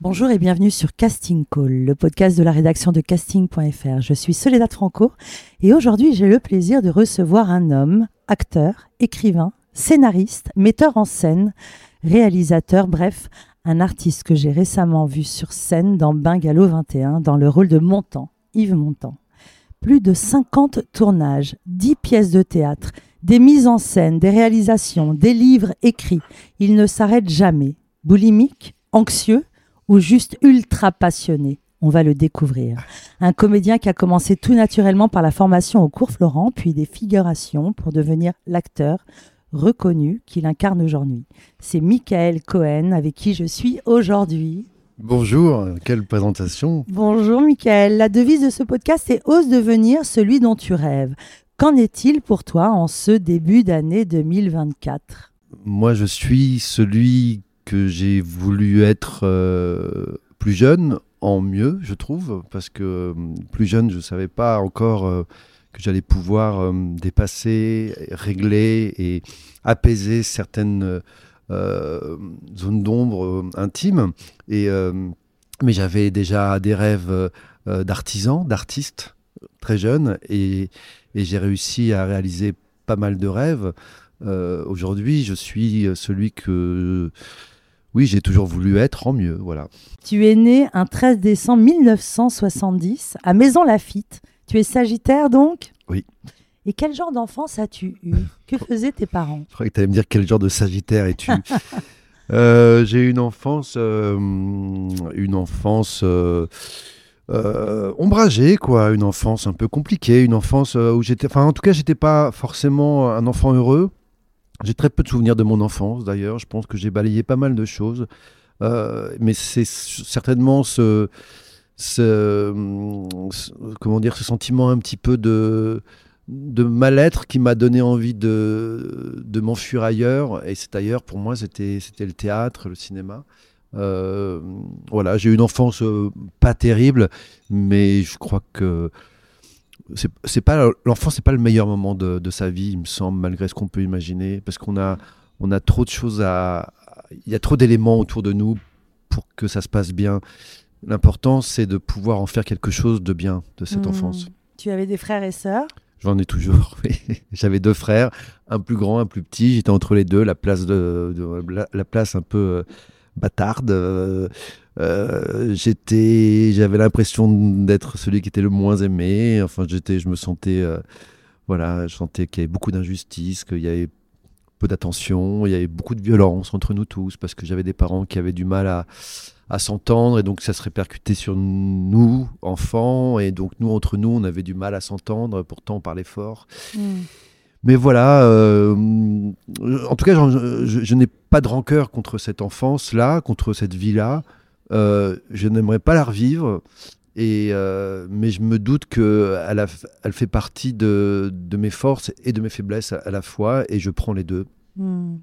Bonjour et bienvenue sur Casting Call, le podcast de la rédaction de casting.fr. Je suis Soledad Franco et aujourd'hui j'ai le plaisir de recevoir un homme, acteur, écrivain, scénariste, metteur en scène, réalisateur, bref, un artiste que j'ai récemment vu sur scène dans Bungalow 21 dans le rôle de Montand, Yves Montand. Plus de 50 tournages, 10 pièces de théâtre, des mises en scène, des réalisations, des livres écrits. Il ne s'arrête jamais. Boulimique, anxieux, ou juste ultra passionné on va le découvrir. Un comédien qui a commencé tout naturellement par la formation au cours Florent, puis des figurations pour devenir l'acteur reconnu qu'il incarne aujourd'hui. C'est Michael Cohen avec qui je suis aujourd'hui. Bonjour, quelle présentation. Bonjour Michael. La devise de ce podcast est Ose devenir celui dont tu rêves. Qu'en est-il pour toi en ce début d'année 2024 Moi, je suis celui que j'ai voulu être euh, plus jeune, en mieux, je trouve, parce que euh, plus jeune, je ne savais pas encore euh, que j'allais pouvoir dépasser, régler et apaiser certaines zones d'ombre intimes. Et, mais j'avais déjà des rêves d'artisan, d'artiste, très jeune, et, et j'ai réussi à réaliser pas mal de rêves. Aujourd'hui, je suis celui que oui, j'ai toujours voulu être en mieux, voilà. Tu es né un 13 décembre 1970 à Maison Lafitte. Tu es Sagittaire donc? Oui. Et quel genre d'enfance as-tu eu? Que faisaient tes parents? Je croyais que tu allais me dire quel genre de Sagittaire es-tu euh, J'ai eu une enfance, euh, une enfance euh, ombragée, quoi, une enfance un peu compliquée, une enfance où j'étais, enfin en tout cas, j'étais pas forcément un enfant heureux. J'ai très peu de souvenirs de mon enfance d'ailleurs. Je pense que j'ai balayé pas mal de choses. Euh, mais c'est certainement ce, comment dire, ce sentiment un petit peu de, mal-être qui m'a donné envie de, de m'enfuir ailleurs. Et c'est ailleurs, pour moi, c'était le théâtre, le cinéma. Euh, voilà, j'ai eu une enfance euh, pas terrible, mais je crois que c'est pas l'enfant c'est pas le meilleur moment de, sa vie il me semble malgré ce qu'on peut imaginer parce qu'on a on a trop de choses à il y a trop d'éléments autour de nous pour que ça se passe bien l'important c'est de pouvoir en faire quelque chose de bien de cette hmm. enfance tu avais des frères et sœurs? J'en ai toujours. J'avais deux frères, un plus grand, un plus petit. J'étais entre les deux, la place de, la, place un peu euh, bâtarde. Euh, euh, j'étais, j'avais l'impression d'être celui qui était le moins aimé. Enfin, j'étais, je me sentais, euh, voilà, je sentais qu'il y avait beaucoup d'injustice, qu'il y avait peu d'attention, il y avait beaucoup de violence entre nous tous, parce que j'avais des parents qui avaient du mal à, à s'entendre, et donc ça se répercutait sur nous, enfants, et donc nous, entre nous, on avait du mal à s'entendre, pourtant on parlait fort. Hmm. Mais voilà, euh, en tout cas, je, je n'ai pas de rancœur contre cette enfance-là, contre cette vie-là. Euh, je n'aimerais pas la revivre. Et, euh, mais je me doute qu'elle elle fait partie de, de, mes forces et de mes faiblesses à, la fois, et je prends les deux. Hmm.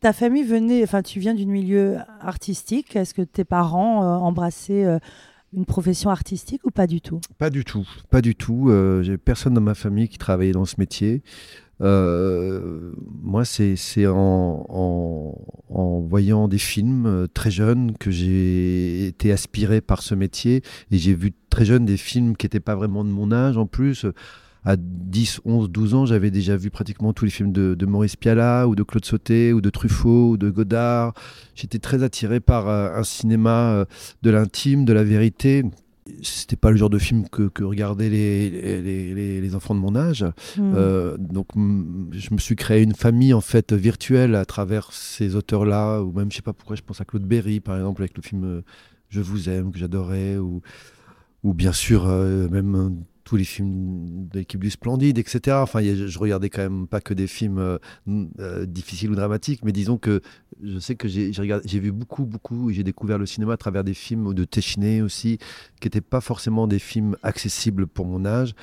Ta famille venait, enfin, tu viens d'un milieu artistique. Est-ce que tes parents euh, embrassaient une profession artistique ou pas du tout? Pas du tout, pas du tout. J'ai personne dans ma famille qui travaillait dans ce métier. Euh, moi, c'est en, en, voyant des films euh, très jeunes que j'ai été aspiré par ce métier. Et j'ai vu très jeune des films qui n'étaient pas vraiment de mon âge en plus. À 10, 11, 12 ans, j'avais déjà vu pratiquement tous les films de, de, Maurice Pialat, ou de Claude Sauté, ou de Truffaut, ou de Godard. J'étais très attiré par euh, un cinéma de l'intime, de la vérité c'était pas le genre de film que, que regardaient les, les, les, enfants de mon âge. Hmm. Euh, donc je me suis créé une famille en fait virtuelle à travers ces auteurs-là, ou même je sais pas pourquoi je pense à Claude Berry par exemple avec le film euh, Je vous aime que j'adorais, ou, ou bien sûr euh, même tous les films de l'équipe du Splendide, etc. Enfin, je regardais quand même pas que des films difficiles ou dramatiques, mais disons que je sais que j'ai vu beaucoup, beaucoup, j'ai découvert le cinéma à travers des films de Téchiné aussi, qui n'étaient pas forcément des films accessibles pour mon âge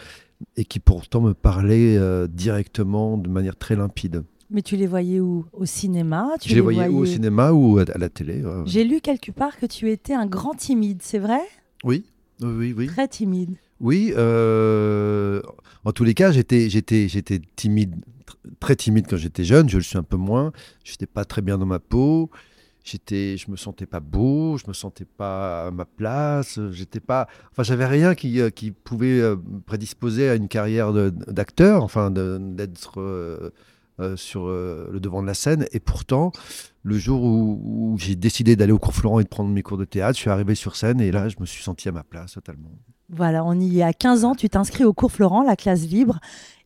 et qui pourtant me parlaient euh, directement de manière très limpide. Mais tu les voyais où? Au cinéma? Tu Je les, voyais, où? Au cinéma ou à, la télé. J'ai lu quelque part que tu étais un grand timide, c'est vrai? Oui, oui, oui. Très timide. Oui, euh, en tous les cas, j'étais, j'étais, j'étais timide, très timide quand j'étais jeune. Je le suis un peu moins. J'étais pas très bien dans ma peau. J'étais, je me sentais pas beau. Je me sentais pas à ma place. J'étais pas, enfin, j'avais rien qui, euh, qui pouvait euh, prédisposer à une carrière d'acteur, enfin, d'être sur le devant de la scène. Et pourtant, le jour où, j'ai décidé d'aller au cours Florent et de prendre mes cours de théâtre, je suis arrivé sur scène et là, je me suis senti à ma place totalement. Voilà, on y est à 15 ans, tu t'inscris au cours Florent, la classe libre.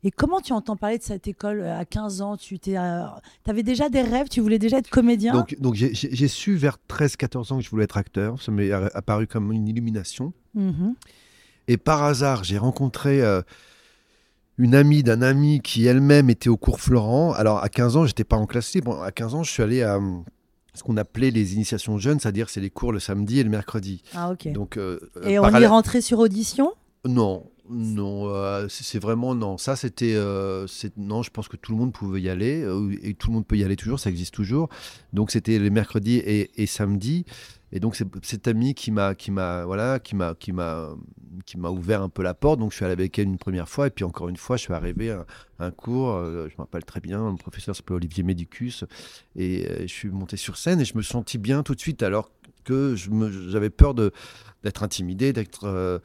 Et comment tu entends parler de cette école euh, à 15 ans? Tu euh, avais déjà des rêves, tu voulais déjà être comédien? Donc, donc j'ai su vers 13-14 ans que je voulais être acteur. Ça m'est apparu comme une illumination. Mhm. Et par hasard, j'ai rencontré euh, une amie d'un ami qui elle-même était au cours Florent. Alors à 15 ans, j'étais pas en classe libre. À 15 ans, je suis allé à ce qu'on appelait les initiations jeunes, c'est-à-dire c'est les cours le samedi et le mercredi. Ah ok. Donc, euh, et on y rentrait sur audition? Non, non, euh, c'est vraiment non. Ça, c'était. Euh, non, je pense que tout le monde pouvait y aller. et tout le monde peut y aller toujours, ça existe toujours. Donc, c'était les mercredis et, et samedis. Et donc, c'est cet ami qui m'a qui m'a voilà, qui m'a qui m'a qui m'a ouvert un peu la porte. Donc, je suis allé avec elle une première fois. Et puis, encore une fois, je suis arrivé à un cours. je me rappelle très bien. Le professeur s'appelait Olivier Médicus. Et je suis monté sur scène et je me sentis bien tout de suite. Alors que j'avais peur de d'être intimidé, d'être euh,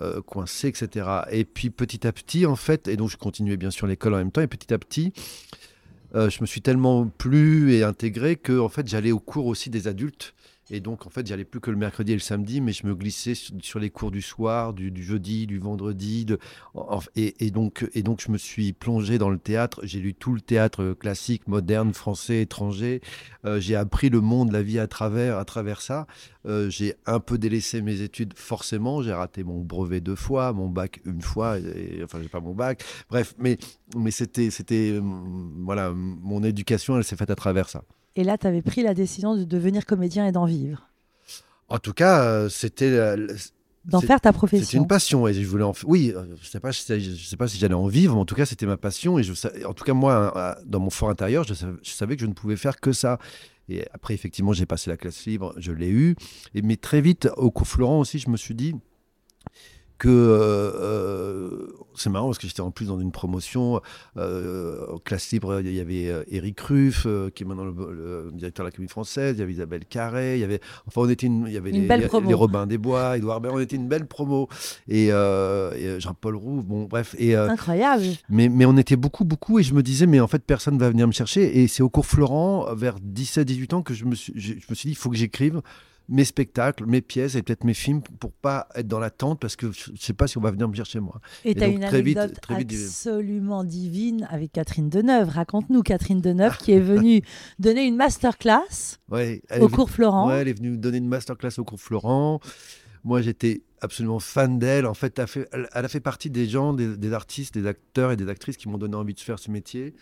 euh, coincé, etc. Et puis petit à petit, en fait, et donc je continuais bien sûr l'école en même temps, et petit à petit, euh, je me suis tellement plu et intégré que en fait j'allais au cours aussi des adultes et donc, en fait, j'allais plus que le mercredi et le samedi, mais je me glissais sur, les cours du soir, du, jeudi, du vendredi. De, et, donc, et donc, je me suis plongé dans le théâtre. J'ai lu tout le théâtre classique, moderne, français, étranger. Euh, j'ai appris le monde, la vie à travers, à travers ça. Euh, j'ai un peu délaissé mes études, forcément. J'ai raté mon brevet deux fois, mon bac une fois. Et, enfin, j'ai pas mon bac. Bref, mais, mais c'était, c'était, euh, voilà, mon éducation, elle s'est faite à travers ça. Et là, tu avais pris la décision de devenir comédien et d'en vivre. En tout cas, euh, c'était euh, d'en faire ta profession. C'était une passion et je voulais en Oui, euh, je sais pas, je sais, pas si j'allais en vivre, mais en tout cas, c'était ma passion et je, en tout cas moi, dans mon fort intérieur, je savais, que je ne pouvais faire que ça. Et après, effectivement, j'ai passé la classe libre, je l'ai eu. Et mais très vite, au cours Florent aussi, je me suis dit, que euh, c'est marrant parce que j'étais en plus dans une promotion euh, classe libre il y avait Eric Ruff qui est maintenant le, directeur de la Comédie Française il y avait Isabelle Carré il y avait enfin on était il y avait les, les, Robins des Bois Edouard Baird on était une belle promo. Et, Jean-Paul Roux bon bref et incroyable. mais mais on était beaucoup beaucoup et je me disais mais en fait personne va venir me chercher. Et c'est au cours Florent vers 17 18 ans que je me suis je me suis dit il faut que j'écrive mes spectacles, mes pièces et peut-être mes films pour pas être dans l'attente parce que je ne sais pas si on va venir me chercher moi. Et tu as une très anecdote vite, très vite, absolument divine avec Catherine Deneuve. Raconte-nous Catherine Deneuve qui est venue donner une masterclass ouais, au cours Florent. Ouais, elle est venue donner une masterclass au cours Florent. Moi, j'étais absolument fan d'elle. En fait, elle a fait, elle a fait partie des gens, des, des, artistes, des acteurs et des actrices qui m'ont donné envie de faire ce métier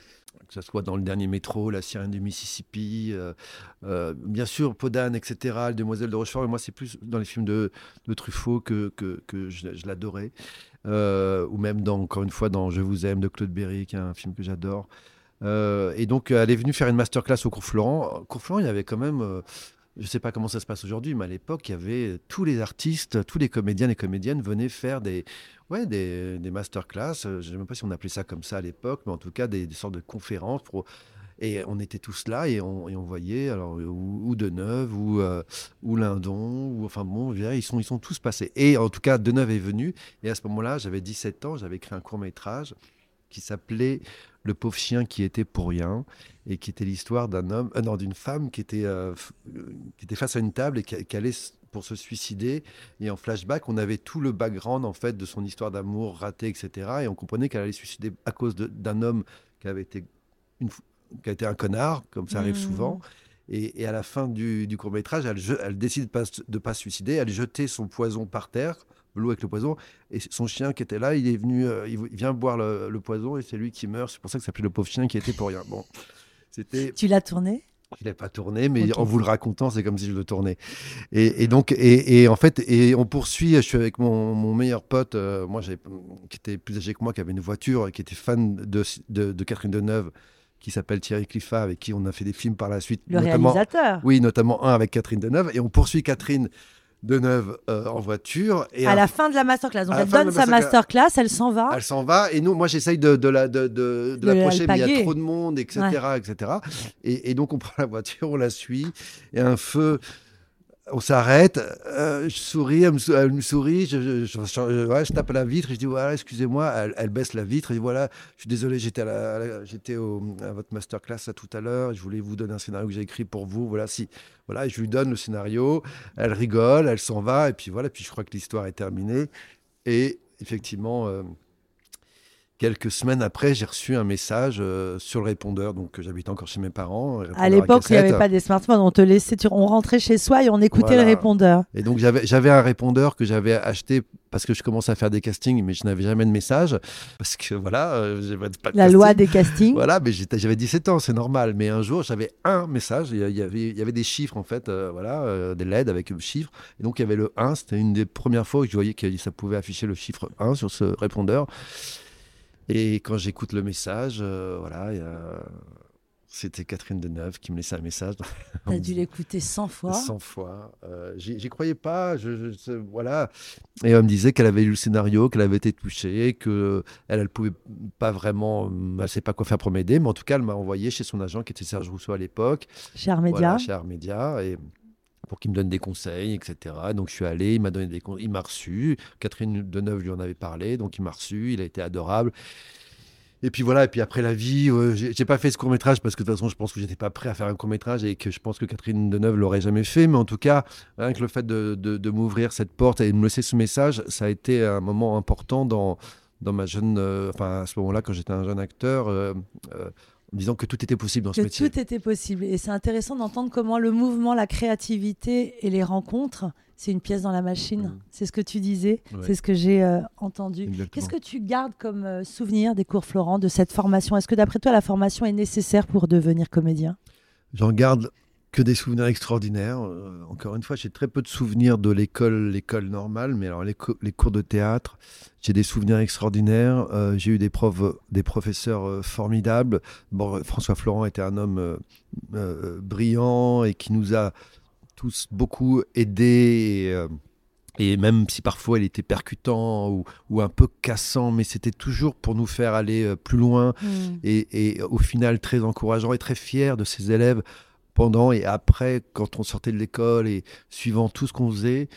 que ce soit dans le dernier métro, La sirène du Mississippi, euh, euh, bien sûr Podane, etc., Le Demoiselle de Rochefort. Et moi, c'est plus dans les films de, Truffaut que, je, l'adorais. Euh, ou même, dans, encore une fois, dans Je vous aime de Claude Berry, qui est un film que j'adore. et donc, elle est venue faire une masterclass. Au cours Florent, il y avait quand même je ne sais pas comment ça se passe aujourd'hui, mais à l'époque, il y avait tous les artistes, tous les comédiens et comédiennes venaient faire des, ouais, des, des masterclass. Je ne sais même pas si on appelait ça comme ça à l'époque, mais en tout cas des, sortes de conférences. Et on était tous là et on, voyait alors ou, ou Deneuve ou, euh, ou Lindon ou enfin bon ils sont ils sont tous passés et en tout cas Deneuve est venu et à ce moment-là j'avais 17 ans j'avais écrit un court métrage qui s'appelait Le pauvre chien qui était pour rien, et qui était l'histoire d'un homme, euh, non, d'une femme qui était, euh, qui était face à une table et qui, allait pour se suicider. Et en flashback, on avait tout le background en fait de son histoire d'amour ratée, etc. Et on comprenait qu'elle allait se suicider à cause d'un homme qui avait été une, qui a été un connard, comme ça arrive mmh. souvent. Et, et, à la fin du, du court métrage, elle, elle décide de ne pas, de pas se suicider. Elle jetait son poison par terre l'eau avec le poison. Et son chien qui était là, il est venu, euh, il vient boire le, poison et c'est lui qui meurt. C'est pour ça que ça s'appelait le pauvre chien qui était pour rien. Bon, c'était. Tu l'as tourné? Je l'ai pas tourné, mais en vous le racontant, c'est comme si je le tournais. Et, donc, et, en fait, et on poursuit. Je suis avec mon, meilleur pote, euh, moi, qui était plus âgé que moi, qui avait une voiture, qui était fan de, de, Catherine Deneuve, qui s'appelle Thierry Cliffat, avec qui on a fait des films par la suite. Le réalisateur. Oui, notamment un avec Catherine Deneuve. Et on poursuit Catherine de Neuve euh, en voiture. Et à la fin de la masterclass. Donc elle donne sa masterclass, elle s'en va. Elle s'en va. Et nous, moi, j'essaye de, de, la, de, de, l'approcher, mais il y a trop de monde, etc. etc. Et, et, donc, on prend la voiture, on la suit. Et un feu on s'arrête, euh, je souris, elle me, sourit, je, tape à la vitre, je dis voilà, excusez-moi, elle, baisse la vitre, et voilà, je suis désolé, j'étais à, à votre masterclass à tout à l'heure, je voulais vous donner un scénario que j'ai écrit pour vous, voilà, si, voilà, je lui donne le scénario, elle rigole, elle s'en va, et puis voilà, puis je crois que l'histoire est terminée, et effectivement. Euh, Quelques semaines après, j'ai reçu un message euh, sur le répondeur. Donc, j'habitais encore chez mes parents. À l'époque, il n'y avait pas des smartphones. On te laissait, on rentrait chez soi et on écoutait le répondeur. Et donc, j'avais un répondeur que j'avais acheté parce que je commençais à faire des castings, mais je n'avais jamais de message. Parce que voilà, euh, pas de La loi des castings. Voilà, mais j'avais 17 ans, c'est normal. Mais un jour, j'avais un message. Il y avait, il y avait des chiffres, en fait, euh, voilà, des LED avec le chiffre. Et donc, il y avait le 1. C'était une des premières fois que je voyais que ça pouvait afficher le chiffre 1 sur ce répondeur. Et quand j'écoute le message, euh, voilà, c'était Catherine Deneuve qui me laissait un message. T'as dû l'écouter 100 fois 100 fois. Euh, J'y croyais pas. Je, voilà. Et elle me disait qu'elle avait lu le scénario, qu'elle avait été touchée, qu'elle elle pouvait pas vraiment, elle ne sait pas quoi faire pour m'aider, mais en tout cas, elle m'a envoyé chez son agent qui était Serge Rousseau à l'époque. Chez Armédia. chez Armédia. Et pour qu'il me donne des conseils, etc. Donc je suis allé, il m'a donné des conseils, il m'a reçu. Catherine Deneuve lui en avait parlé, donc il m'a reçu, il a été adorable. Et puis voilà, et puis après la vie, euh, j'ai pas fait ce court métrage parce que de toute façon, je pense que j'étais pas prêt à faire un court métrage et que je pense que Catherine Deneuve l'aurait jamais fait. Mais en tout cas, rien que le fait de, m'ouvrir cette porte et de me laisser ce message, ça a été un moment important dans, dans ma jeune. Euh, enfin, à ce moment-là, quand j'étais un jeune acteur. Euh, en disant que tout était possible dans ce métier. Tout était possible. Et c'est intéressant d'entendre comment le mouvement, la créativité et les rencontres, c'est une pièce dans la machine. Mmh. C'est ce que tu disais, c'est ce que j'ai euh, entendu. Qu'est-ce que tu gardes comme euh, souvenir des cours Florent, de cette formation? Est-ce que d'après toi, la formation est nécessaire pour devenir comédien? J'en garde que des souvenirs extraordinaires. Euh, encore une fois, j'ai très peu de souvenirs de l'école, l'école normale, mais alors les, cours de théâtre, j'ai des souvenirs extraordinaires. Euh, j'ai eu des profs, des professeurs euh, formidables. Bon, François Florent était un homme brillant et qui nous a tous beaucoup aidés. Et, même si parfois il était percutant ou, ou un peu cassant, mais c'était toujours pour nous faire aller plus loin mmh. et, et, au final très encourageant et très fier de ses élèves pendant et après, quand on sortait de l'école et suivant tout ce qu'on faisait.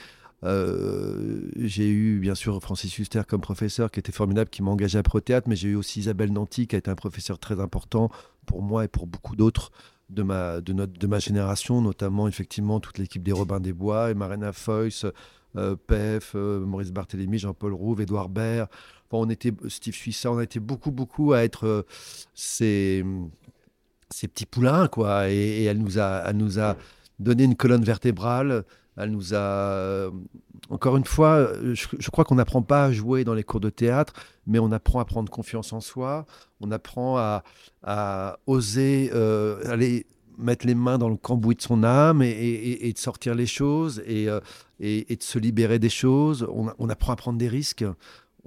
Euh, j'ai eu bien sûr Francis Huster comme professeur qui était formidable, qui m'a engagé à Pro Théâtre, mais j'ai eu aussi Isabelle Nanty qui a été un professeur très important pour moi et pour beaucoup d'autres de ma, de, notre, de ma génération, notamment effectivement toute l'équipe des Robins des Bois, et Marina Foyce, euh, Pef, euh, Maurice Barthélémy, Jean-Paul Rouve, Édouard Baird. Enfin, on était, Steve Suissa, on a été beaucoup, beaucoup à être ces, ces petits poulains, quoi. Et, elle, nous a, elle nous a donné une colonne vertébrale. Elle nous a. Euh, encore une fois, je, crois qu'on n'apprend pas à jouer dans les cours de théâtre, mais on apprend à prendre confiance en soi. On apprend à, oser euh, aller mettre les mains dans le cambouis de son âme et, de sortir les choses euh, et, de se libérer des choses. On apprend à prendre des risques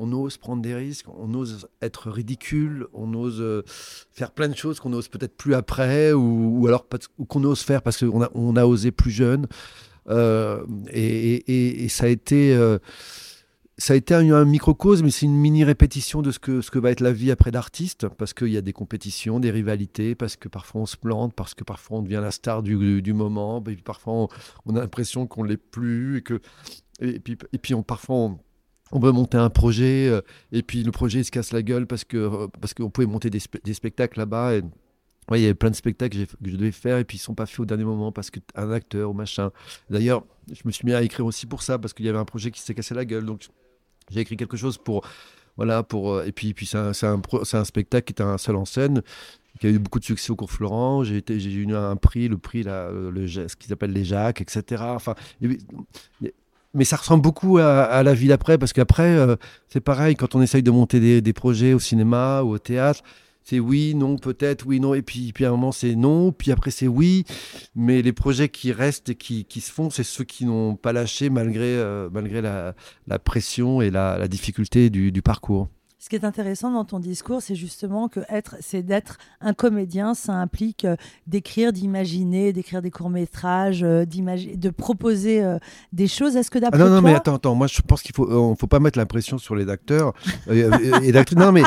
on ose prendre des risques, on ose être ridicule, on ose euh, faire plein de choses qu'on ose peut-être plus après, ou, alors qu'on ose faire parce qu'on a, on a osé plus jeune. Euh, et, ça a été, euh, ça a été un, microcosme, mais c'est une mini répétition de ce que, ce que va être la vie après d'artiste, parce qu'il y a des compétitions, des rivalités, parce que parfois on se plante, parce que parfois on devient la star du, du moment, et puis parfois on, a l'impression qu'on l'est plus, et que et puis, et puis on, parfois on, on veut monter un projet euh, et puis le projet se casse la gueule parce que euh, parce qu'on pouvait monter des, spectacles là-bas et il y avait plein de spectacles que, je devais faire et puis ils sont pas faits au dernier moment parce qu'un acteur ou machin. D'ailleurs, je me suis mis à écrire aussi pour ça parce qu'il y avait un projet qui s'est cassé la gueule donc j'ai écrit quelque chose pour voilà pour euh, et puis puis c'est un, un, spectacle qui est un seul en scène qui a eu beaucoup de succès au cours Florent. J'ai eu un prix, le prix, le, ce qu'ils appellent les Jacques, etc. Enfin, mais ça ressemble beaucoup à, la vie d'après, parce qu'après, euh, c'est pareil, quand on essaye de monter des, projets au cinéma ou au théâtre, c'est oui, non, peut-être, oui, non, et puis, puis à un moment c'est non, puis après c'est oui, mais les projets qui restent et qui, qui se font, c'est ceux qui n'ont pas lâché malgré, euh, malgré la, la, pression et la, la difficulté du, du parcours. Ce qui est intéressant dans ton discours, c'est justement que être, c'est d'être un comédien, ça implique euh, d'écrire, d'imaginer, d'écrire des courts métrages, euh, de proposer euh, des choses. Est-ce que d'après ah non, non, mais attends, attends. Moi, je pense qu'il faut, on faut pas mettre l'impression sur les acteurs et d'actrices. Non, mais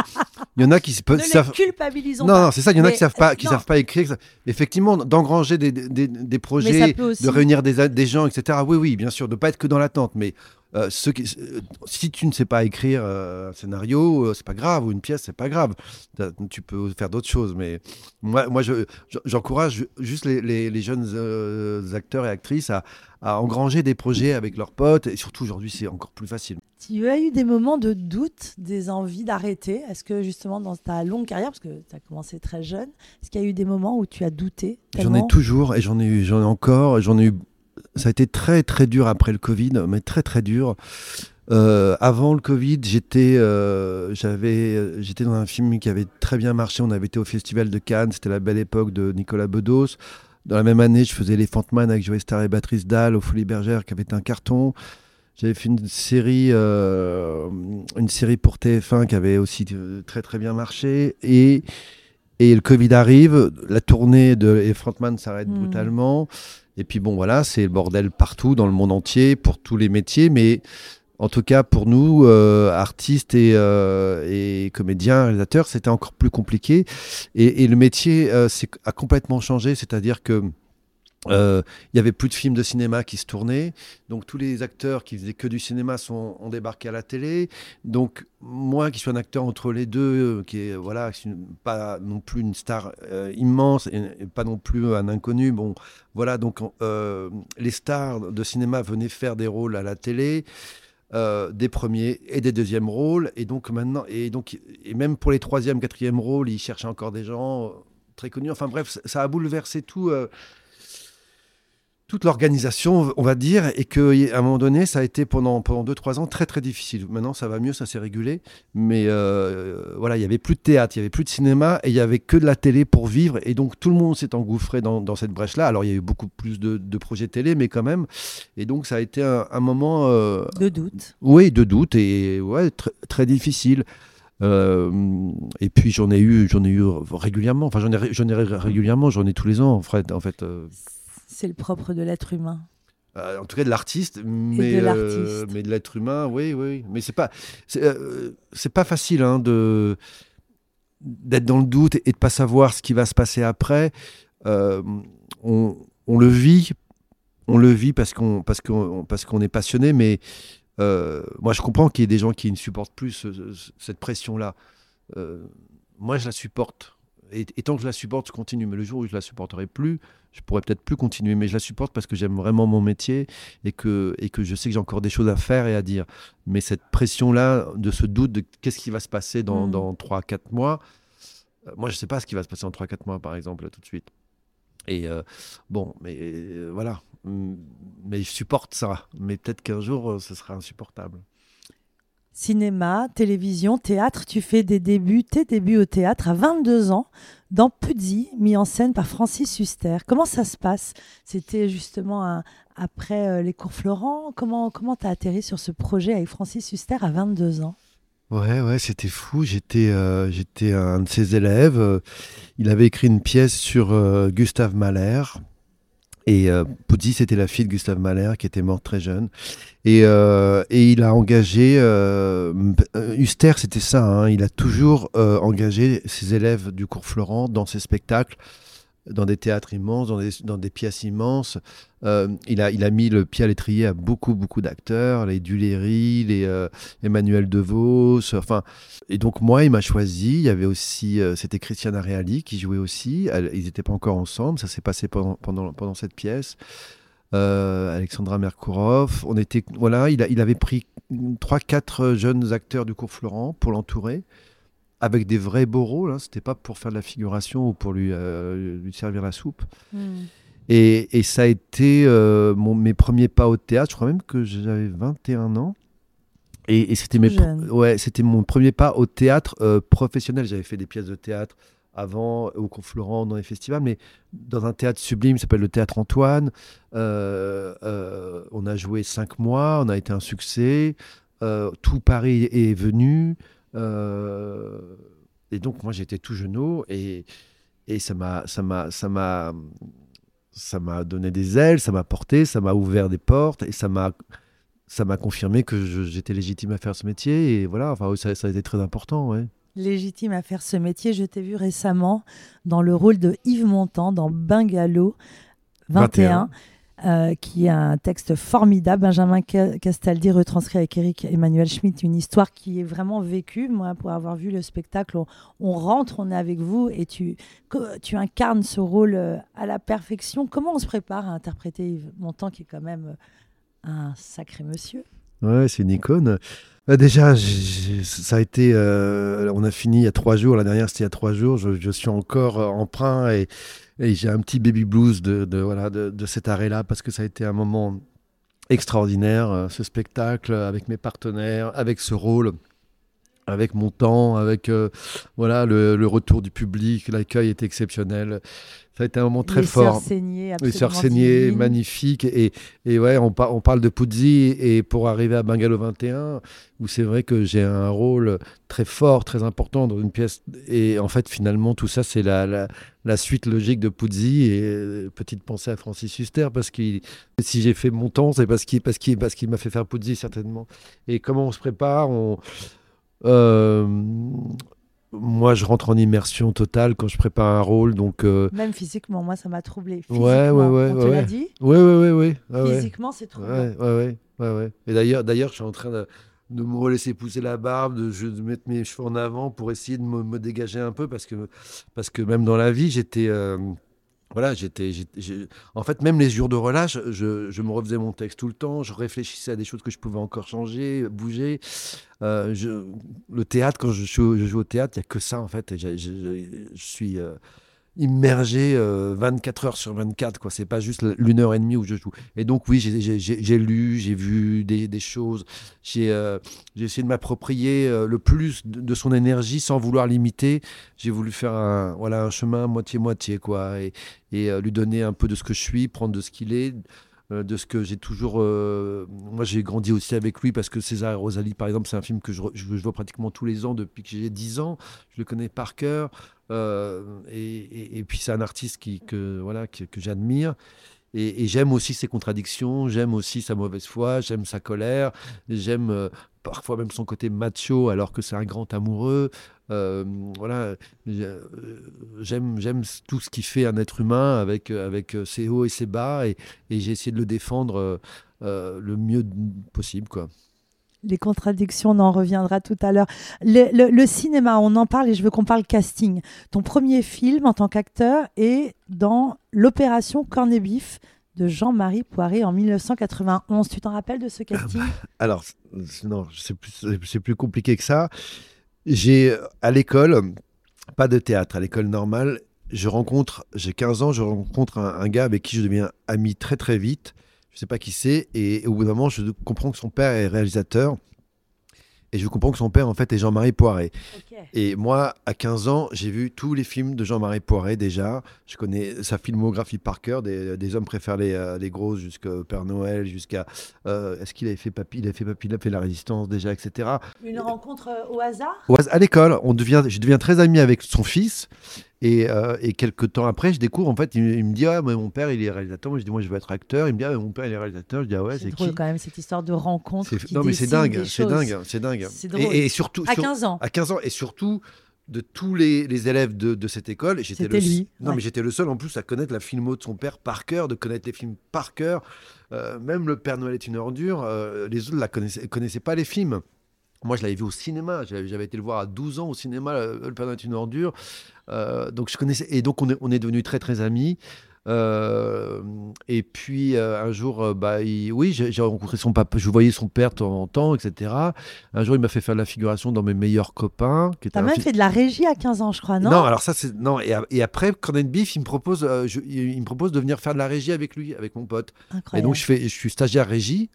il y en a qui ne savent. culpabilisons non, pas. Non, c'est ça. Il y en a qui savent pas, qui savent pas écrire. Effectivement, d'engranger des, des, des, projets, de réunir des, des gens, etc. Oui, oui, bien sûr, de pas être que dans l'attente, mais euh, euh, si tu ne sais pas écrire euh, un scénario, c'est pas grave, ou une pièce, c'est pas grave. Tu peux faire d'autres choses. Mais moi, moi j'encourage juste les, jeunes acteurs et actrices à, engranger des projets avec leurs potes. Et surtout, aujourd'hui, c'est encore plus facile. Tu as eu des moments de doute, des envies d'arrêter? Est-ce que justement, dans ta longue carrière, parce que tu as commencé très jeune, est-ce qu'il y a eu des moments où tu as douté J'en ai toujours, et j'en ai eu, j'en ai encore, j'en ai eu ça a été très très dur après le Covid, mais très très dur. Euh, avant le Covid, j'étais euh, j'avais j'étais dans un film qui avait très bien marché. On avait été au Festival de Cannes, c'était la belle époque de Nicolas Bedos. Dans la même année, je faisais Les Fanteman avec Joey Star et Patrice Dalle au Folie Bergère, qui avait été un carton. J'avais fait une série, euh, une série pour TF1 qui avait aussi très très bien marché. Et, et le Covid arrive, la tournée de Les Frontman s'arrête hmm. brutalement. Et puis bon, voilà, c'est le bordel partout dans le monde entier pour tous les métiers, mais en tout cas pour nous, euh, artistes et, euh, et, comédiens, réalisateurs, c'était encore plus compliqué. Et, et le métier euh, a complètement changé, c'est-à-dire que euh, il y avait plus de films de cinéma qui se tournaient, donc tous les acteurs qui faisaient que du cinéma sont, ont débarqué à la télé. Donc moi, qui suis un acteur entre les deux, qui est voilà, pas non plus une star euh, immense et, pas non plus un inconnu. Bon, voilà, donc euh, les stars de cinéma venaient faire des rôles à la télé. des premiers et des deuxièmes rôles et donc maintenant et donc et même pour les troisième quatrième rôles ils cherchaient encore des gens très connus enfin bref ça a bouleversé tout toute l'organisation, on va dire, et qu'à un moment donné, ça a été pendant, pendant 2-3 ans très très difficile. Maintenant, ça va mieux, ça s'est régulé. Mais euh, voilà, il n'y avait plus de théâtre, il n'y avait plus de cinéma, et il n'y avait que de la télé pour vivre. Et donc, tout le monde s'est engouffré dans, dans cette brèche-là. Alors, il y a eu beaucoup plus de, de, projets télé, mais quand même. Et donc, ça a été un, moment... Euh, de doute. Oui, de doute, et ouais, très difficile. Euh, et puis j'en ai eu, j'en ai eu régulièrement. Enfin, j'en ai, j'en ai régulièrement. J'en ai tous les ans, en fait. En fait c'est le propre de l'être humain. Euh, en tout cas de l'artiste, mais, euh, mais de l'être humain, oui, oui. Mais c'est pas, c'est, euh, pas facile hein, de d'être dans le doute et de pas savoir ce qui va se passer après. On, on, le vit, on le vit parce qu'on parce qu'on parce qu'on est passionné, mais moi je comprends qu'il y ait des gens qui ne supportent plus cette pression-là. moi je la supporte et, tant que je la supporte, je continue. Mais le jour où je la supporterai plus, je pourrais peut-être plus continuer. Mais je la supporte parce que j'aime vraiment mon métier et que, et que je sais que j'ai encore des choses à faire et à dire. Mais cette pression-là, de ce doute de qu'est-ce qui va se passer dans, mm. dans 3-4 mois, euh, moi, je ne sais pas ce qui va se passer en 3-4 mois, par exemple, tout de suite. Et euh, bon, mais euh, voilà. Mais je supporte ça. Mais peut-être qu'un jour, ce sera insupportable cinéma, télévision, théâtre. Tu fais des débuts, tes débuts au théâtre à 22 ans dans Puzzi, mis en scène par Francis Huster. Comment ça se passe? C'était justement après euh, les cours Florent. Comment comment as atterri sur ce projet avec Francis Huster à 22 ans? Ouais, ouais, c'était fou. J'étais, euh, un de ses élèves. Il avait écrit une pièce sur euh, Gustave Mahler. Et euh, c'était la fille de Gustave Mahler qui était morte très jeune. Et, euh, et il a engagé, euh, Huster, c'était ça, hein, il a toujours euh, engagé ses élèves du cours Florent dans ses spectacles dans des théâtres immenses, dans des, pièces immenses. Euh, il, a, mis le pied à l'étrier à beaucoup, beaucoup d'acteurs, les Duléry, les euh, Emmanuel DeVos. Enfin, et donc, moi, il m'a choisi. Il y avait aussi, euh, c'était Christiana Reali qui jouait aussi. Ils n'étaient pas encore ensemble. Ça s'est passé pendant, cette pièce. Alexandra Merkourov. On était, voilà, il avait pris 3-4 jeunes acteurs du cours Florent pour l'entourer avec des vrais beaux rôles. Hein. C'était pas pour faire de la figuration ou pour lui, euh, lui servir la soupe. Hmm. Et, et, ça a été euh, mon, mes premiers pas au théâtre. Je crois même que j'avais 21 ans. Et, et c'était mes ouais, c'était mon premier pas au théâtre euh, professionnel. J'avais fait des pièces de théâtre avant au Conflorent dans les festivals, mais dans un théâtre sublime qui s'appelle le Théâtre Antoine. on a joué cinq mois, on a été un succès. tout Paris est venu. Et donc moi j'étais tout jeune et, et ça m'a ça m'a ça m'a ça m'a donné des ailes, ça m'a porté, ça m'a ouvert des portes et ça m'a ça m'a confirmé que j'étais légitime à faire ce métier et voilà, enfin ça, ça a été très important, ouais. Légitime à faire ce métier, je t'ai vu récemment dans le rôle de Yves Montand dans Bungalow 21. Euh, qui est un texte formidable. Benjamin Castaldi retranscrit avec Eric Emmanuel Schmitt une histoire qui est vraiment vécue. Moi, pour avoir vu le spectacle, on, rentre, on est avec vous et tu, incarnes ce rôle euh, à la perfection. Comment on se prépare à interpréter Yves Montand, qui est quand même euh, un sacré monsieur? Ouais, c'est une icône. déjà, ça a été. on a fini il y a trois jours. La dernière, c'était il y a trois jours. Je, je suis encore emprunt et et j'ai un petit baby blues de, voilà, de cet arrêt-là parce que ça a été un moment extraordinaire, euh, ce spectacle avec mes partenaires, avec ce rôle avec mon temps, avec euh, voilà le, le, retour du public, l'accueil était exceptionnel. Ça a été un moment très les fort. Saignées, les sœurs saignées, magnifiques. Et, et ouais, on, on, parle de Puzzi et pour arriver à Bungalow 21, où c'est vrai que j'ai un rôle très fort, très important dans une pièce. Et en fait, finalement, tout ça, c'est la, la, la, suite logique de Puzzi. Et euh, petite pensée à Francis Huster, parce que si j'ai fait mon temps, c'est parce qu'il parce qu'il parce qu'il m'a fait faire Puzzi, certainement. Et comment on se prépare on, moi, je rentre en immersion totale quand je prépare un rôle, donc. Euh, Même physiquement, moi, ça m'a troublé. Ouais, ouais, ouais. On te l'a dit. Ouais, ouais, ouais, ouais. Physiquement, c'est trop. Ouais, ouais, ouais, ouais, Et d'ailleurs, d'ailleurs, je suis en train de, de me laisser pousser la barbe, de, de, mettre mes cheveux en avant pour essayer de me, me, dégager un peu, parce que, parce que même dans la vie, j'étais. Euh, voilà, j'étais, en fait, même les jours de relâche, je, me refaisais mon texte tout le temps, je réfléchissais à des choses que je pouvais encore changer, bouger. Euh, le théâtre, quand je joue, au théâtre, il n'y a que ça, en fait. Je, je suis euh, immergé 24 euh, heures sur 24, quoi. C'est pas juste l'une heure et demie où je joue. Et donc, oui, j'ai lu, j'ai vu des, des choses. J'ai essayé de m'approprier le plus de, son énergie sans vouloir l'imiter. J'ai voulu faire un, voilà, un chemin moitié-moitié, quoi. Et, et lui donner un peu de ce que je suis, prendre de ce qu'il est, euh, de ce que j'ai toujours. Euh, moi, j'ai grandi aussi avec lui parce que César et Rosalie, par exemple, c'est un film que je, vois pratiquement tous les ans depuis que j'ai 10 ans. Je le connais par cœur. Euh, et, puis, c'est un artiste qui, que, voilà, que, j'admire. Et, j'aime aussi ses contradictions, j'aime aussi sa mauvaise foi, j'aime sa colère, j'aime parfois même son côté macho alors que c'est un grand amoureux. Euh, voilà, euh, j'aime j'aime tout ce qui fait un être humain avec avec ses hauts et ses bas et, j'ai essayé de le défendre euh, le mieux possible quoi. Les contradictions, on en reviendra tout à l'heure. Le, cinéma, on en parle et je veux qu'on parle casting. Ton premier film en tant qu'acteur est dans l'opération Cornet Bif de Jean-Marie Poiré en 1991. Tu t'en rappelles de ce casting? Alors, non, c'est plus, plus compliqué que ça. J'ai à l'école, pas de théâtre, à l'école normale, je rencontre, j'ai 15 ans, je rencontre un, gars avec qui je deviens ami très très vite. Je ne sais pas qui c'est, et, au bout d'un moment, je comprends que son père est réalisateur. Et je comprends que son père, en fait, est Jean-Marie Poiret. Et moi, à 15 ans, j'ai vu tous les films de Jean-Marie Poiret déjà. Je connais sa filmographie par cœur, des, hommes préfèrent les, euh, les grosses jusqu'à Père Noël, jusqu'à. Euh, est-ce qu'il avait fait Papy Il a fait Papy, il a fait La Résistance déjà, etc. Une rencontre euh, au hasard? À l'école, on devient, je deviens très ami avec son fils. Et, euh, et, quelques temps après, je découvre, en fait, il, me dit Ah, mais mon père, il est réalisateur. Moi, je dis Moi, je veux être acteur. Il me dit Ah, mon père, il est réalisateur. Je dis Ah, ouais, c'est qui quand même, cette histoire de rencontre. non, mais c'est dingue, c'est dingue, c'est dingue. Et, et, surtout. À 15 ans. À 15 ans. Et surtout, de tous les, les élèves de, de, cette école, j'étais le, lui, non, mais j'étais le seul en plus à connaître la filmo de son père par cœur, de connaître les films par cœur. Euh, même Le Père Noël est une ordure, euh, les autres ne connaissaient, connaissaient pas les films. Moi, je l'avais vu au cinéma. J'avais été le voir à 12 ans au cinéma, Le Père Noël est une ordure. Euh, donc je connaissais et donc on est, on est devenus très très amis. Euh, et puis euh, un jour, bah, oui, j'ai rencontré son papa, je voyais son père de temps en temps, etc. Un jour, il m'a fait faire la figuration dans mes meilleurs copains. T'as même fait de la régie à 15 ans, je crois, non? Non, alors ça, c'est. Non, et, et, après, Cornet Beef, il me, propose, il me propose de venir faire de la régie avec lui, avec mon pote. Et donc, je, fais, je suis stagiaire régie.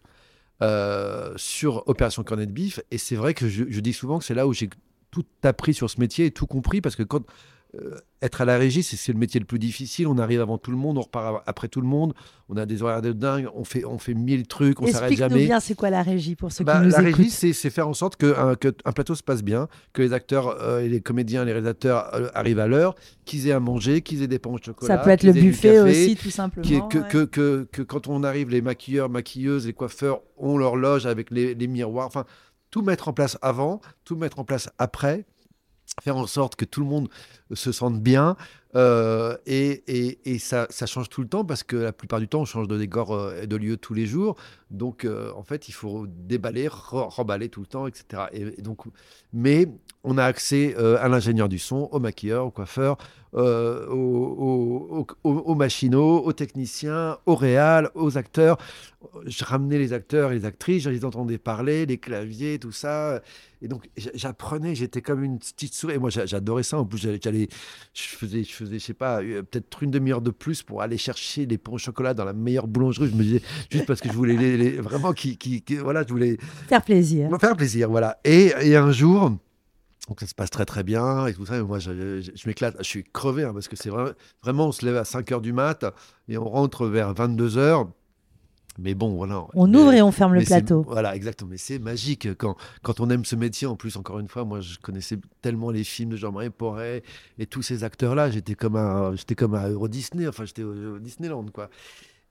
sur Opération Cornet Beef et c'est vrai que je, je dis souvent que c'est là où j'ai tout appris sur ce métier et tout compris parce que quand euh, être à la régie, c'est le métier le plus difficile. On arrive avant tout le monde, on repart après tout le monde. On a des horaires de dingue, on fait, on fait mille trucs, on s'arrête jamais. Explique-nous bien, c'est quoi la régie pour ceux bah, qui nous la écoutent régie, c'est faire en sorte qu'un que un plateau se passe bien, que les acteurs, euh, et les comédiens, les réalisateurs euh, arrivent à l'heure, qu'ils aient à manger, qu'ils aient des pains au chocolat. Ça peut être le buffet aussi, tout simplement. que, que, que, que, quand on arrive, les maquilleurs, maquilleuses, les coiffeurs ont leur loge avec les, les miroirs. Enfin, tout mettre en place avant, tout mettre en place après faire en sorte que tout le monde se sente bien. Euh, et, et, et ça, ça, change tout le temps parce que la plupart du temps, on change de décor euh, de lieu tous les jours. Donc, euh, en fait, il faut déballer, remballer tout le temps, etc. Et, donc, mais on a accès à l'ingénieur du son, au maquilleur, au coiffeur, euh, aux, aux, machinaux, aux techniciens, aux réals, aux acteurs. Je ramenais les acteurs et les actrices, je les entendais parler, les claviers, tout ça. Et donc, j'apprenais, j'étais comme une petite souris. Et moi, j'adorais ça. En plus, j'allais, je faisais, je faisais, je sais pas, euh, peut-être une demi-heure de plus pour aller chercher les pains au chocolat dans la meilleure boulangerie. Je me disais, juste parce que je voulais les, vraiment qui, qui, voilà, je voulais faire plaisir. Faire plaisir, voilà. Et, et un jour, donc ça se passe très très bien et tout ça. moi, je, m'éclate. Je suis crevé hein, parce que c'est vraiment, vraiment, on se lève à 5 heures du mat et on rentre vers 22 heures. Mais bon, voilà. On ouvre et on ferme le plateau. Voilà, exactement. Mais c'est magique quand, quand on aime ce métier. En plus, encore une fois, moi, je connaissais tellement les films de Jean-Marie Porret et tous ces acteurs-là. J'étais comme un, j'étais comme à Euro Disney. Enfin, j'étais au Disneyland, quoi.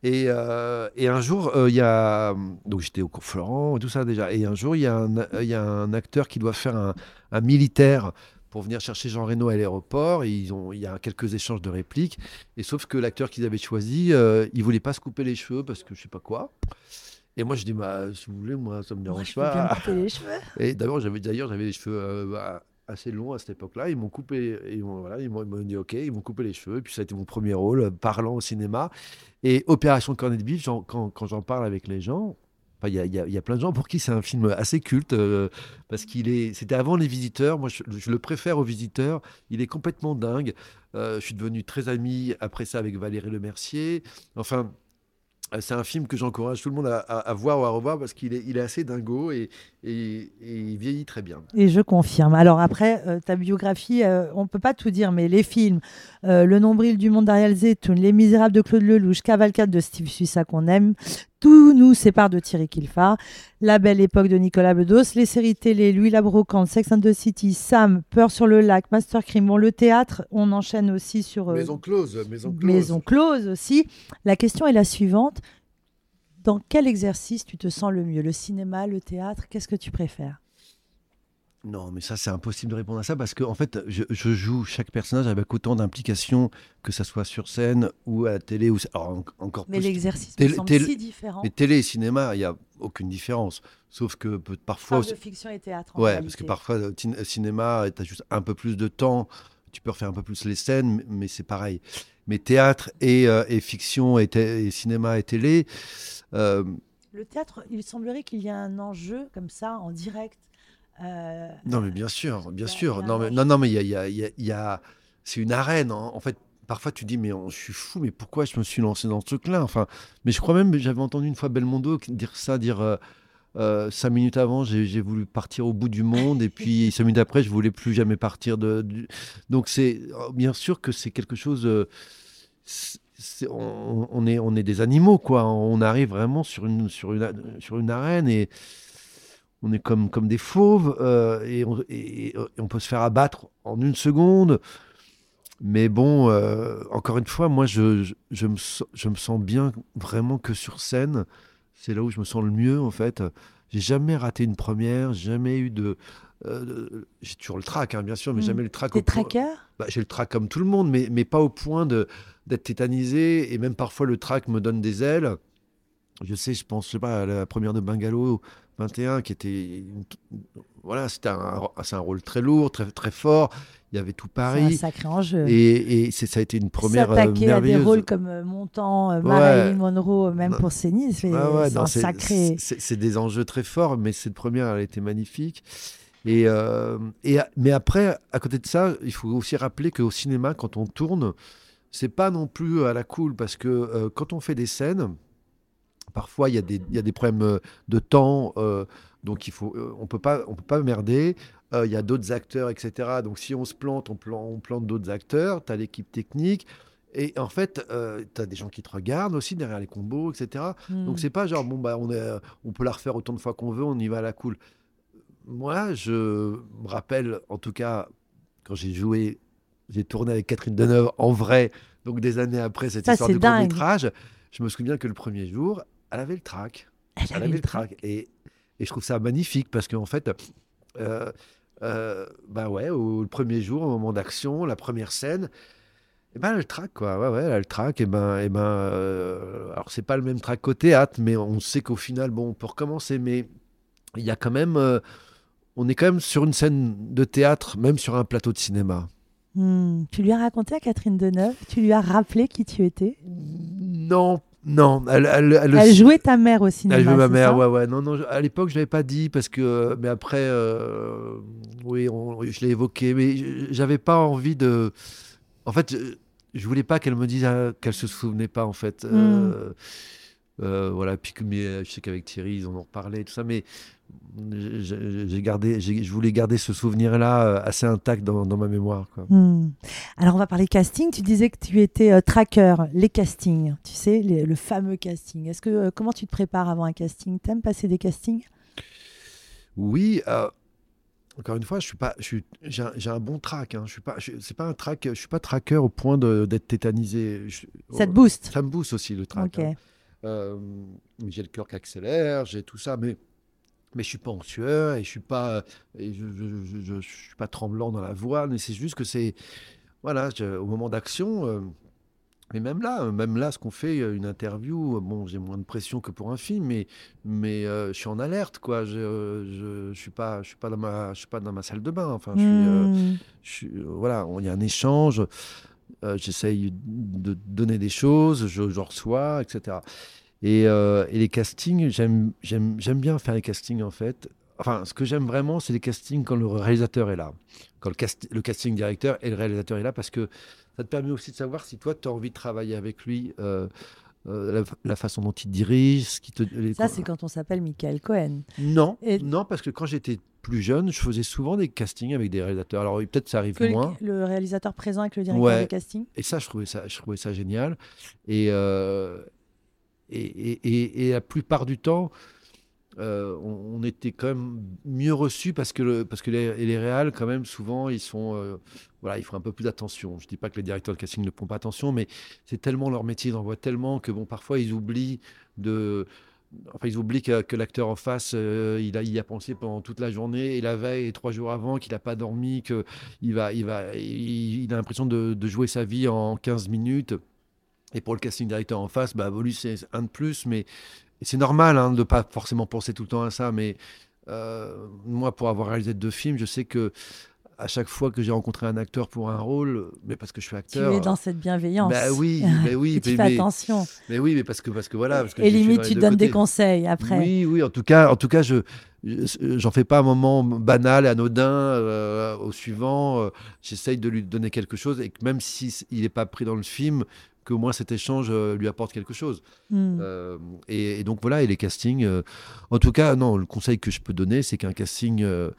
Et, euh, et, un jour, euh, il y a. Donc j'étais au cours Florent et tout ça déjà. Et un jour, il y, a un, y a un acteur qui doit faire un, un militaire pour venir chercher Jean Reno à l'aéroport. Il y a quelques échanges de répliques. Et sauf que l'acteur qu'ils avaient choisi, euh, il voulait pas se couper les cheveux parce que je sais pas quoi. Et moi, je dis, bah, si vous voulez, moi, ça me dérange pas. les cheveux. Et d'abord, j'avais d'ailleurs, j'avais les cheveux bah, assez longs à cette époque-là. Ils m'ont coupé, ils m'ont, voilà, dit OK, ils m'ont coupé les cheveux. Et puis ça a été mon premier rôle euh, parlant au cinéma. Et Opération Cornet de quand, j'en parle avec les gens, il y, a, y, a plein de gens pour qui c'est un film assez culte euh, parce qu'il est. C'était avant les visiteurs. Moi, je, le préfère aux visiteurs. Il est complètement dingue. Euh, je suis devenu très ami après ça avec Valérie Lemercier. Enfin, c'est un film que j'encourage tout le monde à, voir ou à revoir parce qu'il est, assez dingo et, et, il vieillit très bien. Et je confirme. Alors après, euh, ta biographie, euh, on ne peut pas tout dire, mais les films, Le nombril du monde d'Ariel Zetoun, Les Misérables de Claude Lelouch, Cavalcade de Steve Suissa qu'on aime, tout nous sépare de Thierry Kilfar, La Belle Époque de Nicolas Bedos, les séries télé, Louis la Brocante, Sex and the City, Sam, Peur sur le lac, Master Crime, bon, le théâtre, on enchaîne aussi sur... maison close, maison close. Maison close aussi. La question est la suivante. Dans quel exercice tu te sens le mieux? Le cinéma, le théâtre? Qu'est-ce que tu préfères? Non, mais ça, c'est impossible de répondre à ça parce que, en fait, je, joue chaque personnage avec autant d'implication, que ça soit sur scène ou à la télé. Ou, encore mais l'exercice me semble si différent. Mais télé et cinéma, il n'y a aucune différence. Sauf que parfois. de fiction et théâtre. ouais, parce que parfois, euh, cinéma, tu as juste un peu plus de temps, tu peux refaire un peu plus les scènes, mais c'est pareil. Mais théâtre et, euh, fiction et, cinéma et télé. Euh, le théâtre, il semblerait qu'il y ait un enjeu comme ça en direct euh, non, mais bien sûr, bien sûr. Non, mais, non, non, mais il y a, y a, y a c'est une arène. Hein. En fait, parfois tu dis, mais je suis fou, mais pourquoi je me suis lancé dans ce truc-là? Enfin, mais je crois même, j'avais entendu une fois Belmondo dire ça, dire. Euh, euh, cinq minutes avant, j'ai voulu partir au bout du monde, et puis cinq minutes après, je voulais plus jamais partir de. Donc c'est bien sûr que c'est quelque chose. on, on, est on est des animaux quoi. On arrive vraiment sur une sur une sur une arène et on est comme, comme des fauves euh, et, on, peut se faire abattre en une seconde. Mais bon, euh, encore une fois, moi, je, je, me, je me sens bien vraiment que sur scène. C'est là où je me sens le mieux, en fait. J'ai jamais raté une première, jamais eu de. Euh, j'ai toujours le trac, hein, bien sûr, mais hmm. jamais le trac. T'es traqueur bah, J'ai le trac comme tout le monde, mais, mais pas au point d'être tétanisé. Et même parfois, le trac me donne des ailes. Je sais, je pense, je sais pas, à la première de Bungalow, 21, qui était. Voilà, c'était un, un, rôle très lourd, très, très fort. Il y avait tout Paris. C'est un sacré enjeu. Et, et ça a été une première. S'attaquer à des rôles comme euh, Montant, euh, Marilyn Monroe, même pour Céline, c'est un sacré. C'est des enjeux très forts, mais cette première, elle était magnifique. Et, euh, et, mais après, à côté de ça, il faut aussi rappeler qu'au cinéma, quand on tourne, c'est pas non plus à la cool, parce que quand on fait des scènes, Parfois, il y, a des- il y a des problèmes euh, de temps, euh, donc il faut, euh, on peut pas, on peut pas merder. Euh, Il y a d'autres acteurs, etc. Donc si on se plante, on, plan- on plante d'autres acteurs. Tu as l'équipe technique. Et en fait, tu as des gens qui te regardent aussi derrière les combos, etc. Hmm. Donc c'est pas genre, bon, bah, on, est, on peut la refaire autant de fois qu'on veut, on y va à la cool. Moi, je me rappelle, en tout cas, quand j'ai joué, j'ai tourné avec Catherine Deneuve en vrai, donc des années après cette Ça, histoire c'est de dingue. court-métrage, je me souviens que le premier jour, elle avait le trac. Elle Elle avait le trac. Et, et je trouve ça magnifique parce qu'en fait, euh, euh, bah ouais, au, le premier jour, au moment d'action, la première scène, et ben elle a le trac, quoi. Ouais, ouais, elle a le trac. Et ben, et ben euh, alors c'est pas le même trac qu'au théâtre, mais on sait qu'au final, bon, on peut recommencer. Mais il y a quand même, euh, on est quand même sur une scène de théâtre, même sur un plateau de cinéma. Hmm. Tu lui as raconté à Catherine Deneuve Tu lui as rappelé qui tu étais? Non, non, elle, elle, elle, Elle jouait ta mère au cinéma. Elle jouait ma mère, ouais, ouais. Non, non, à l'époque, je l'avais pas dit parce que, mais après, euh, oui, on- je l'ai évoqué, mais j'avais pas envie de. En fait, je, voulais pas qu'elle me dise euh, qu'elle se souvenait pas, en fait. Euh, euh, voilà, puis que, mais je sais qu'avec Thierry, ils en ont reparlé, tout ça, mais j'ai gardé, je voulais garder ce souvenir-là euh, assez intact dans, dans ma mémoire, quoi. Hmm. Alors on va parler casting. Tu disais que tu étais euh, tracker, les castings, tu sais, les- le fameux casting. Est-ce que euh, comment tu te prépares avant un casting? T'aimes passer des castings? Oui, euh, encore une fois, je suis pas, je j'ai un, bon track. Hein, je suis pas, c'est pas un track, je suis pas tracker au point d'être tétanisé. Je- Ça te booste? ça me booste aussi le track. Hein. J'ai le cœur qui accélère, j'ai tout ça, mais mais je suis pas en sueur et je suis pas, et je, je, je- je- je suis pas tremblant dans la voix. Mais c'est juste que c'est, voilà, au moment d'action. euh, mais même là, même là, ce qu'on fait, euh, une interview, euh, bon, j'ai moins de pression que pour un film, mais, mais euh, je suis en alerte, quoi. Je, suis pas, je suis pas dans ma, je suis pas dans ma salle de bain. Enfin, je suis, euh, Hmm. suis- euh, voilà, il y a un échange. euh, J'essaye de donner des choses, je reçois, etc. Et, euh, et les castings, j'aime, bien faire les castings en fait. Enfin, ce que j'aime vraiment, c'est les castings quand le réalisateur est là, quand le, cast- le casting directeur et le réalisateur est là, parce que ça te permet aussi de savoir si toi, tu as envie de travailler avec lui, euh, euh, la, la façon dont il dirige, ce qui te. les- Ça c'est quand on s'appelle Michael Cohen. Non, Et- non, parce que quand j'étais plus jeune, je faisais souvent des castings avec des réalisateurs. Alors peut-être ça arrive Que le- moins. le, réalisateur présent avec le directeur Ouais. de casting. Et ça, je trouvais ça, je trouvais ça génial. Et, euh, et, et, la plupart du temps, euh, on, était quand même mieux reçus parce que, parce que les, les réals, quand même, souvent, ils sont. euh, voilà, ils font un peu plus d'attention. Je dis pas que les directeurs de casting ne font pas attention, mais c'est tellement leur métier, ils en voient tellement que, bon, parfois, ils oublient de. Enfin, ils oublient que, l'acteur en face, euh, il, a, il a pensé pendant toute la journée et la veille et trois jours avant, qu'il n'a pas dormi, qu'il va, il va, il, a l'impression de, de jouer sa vie en 15 minutes. Et pour le casting directeur en face, bah, lui, c'est un de plus, mais c'est normal hein, de ne pas forcément penser tout le temps à ça. Mais euh, moi, pour avoir réalisé deux films, je sais que à chaque fois que j'ai rencontré un acteur pour un rôle, mais parce que je suis Tu acteur. es dans cette bienveillance. Bah oui, mais oui, Et tu mais, fais mais- attention. mais oui, mais parce que parce que voilà. Parce que Et limite, tu donnes des conseils après. Oui, oui. En tout cas, en tout cas, je je- j'en fais pas un moment banal et anodin euh, au suivant. euh, J'essaye de lui donner quelque chose et que même si il n'est pas pris dans le film, qu'au moins cet échange euh, lui apporte quelque chose. Hmm. Euh, et, et donc voilà, et les castings. euh, en tout cas, non, le conseil que je peux donner, c'est qu'un casting, euh,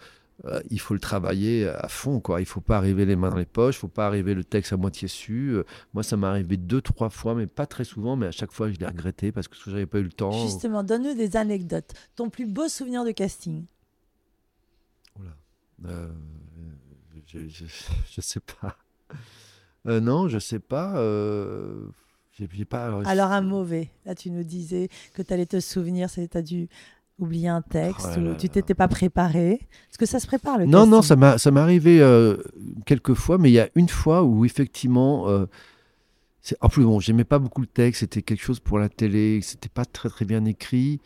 il faut le travailler à fond, quoi. Il faut pas arriver les mains dans les poches, il faut pas arriver le texte à moitié su. Moi, ça m'est arrivé deux, trois fois, mais pas très souvent, mais à chaque fois, je l'ai regretté parce que j'avais pas eu le temps. Justement, donne-nous des anecdotes. Ton plus beau souvenir de casting Oula. Je, je, je sais pas. Euh, non, je sais pas. Euh, pas. Alors un mauvais. Là, tu nous disais que tu allais te souvenir, c'est tu as dû oublier un texte Oh là ou là tu t'étais pas préparé. Est-ce que ça se prépare le Non, non, ça m'est arrivé euh, quelques fois, mais il y a une fois où effectivement, euh, en plus bon, j'aimais pas beaucoup le texte, c'était quelque chose pour la télé, c'était pas très très bien écrit.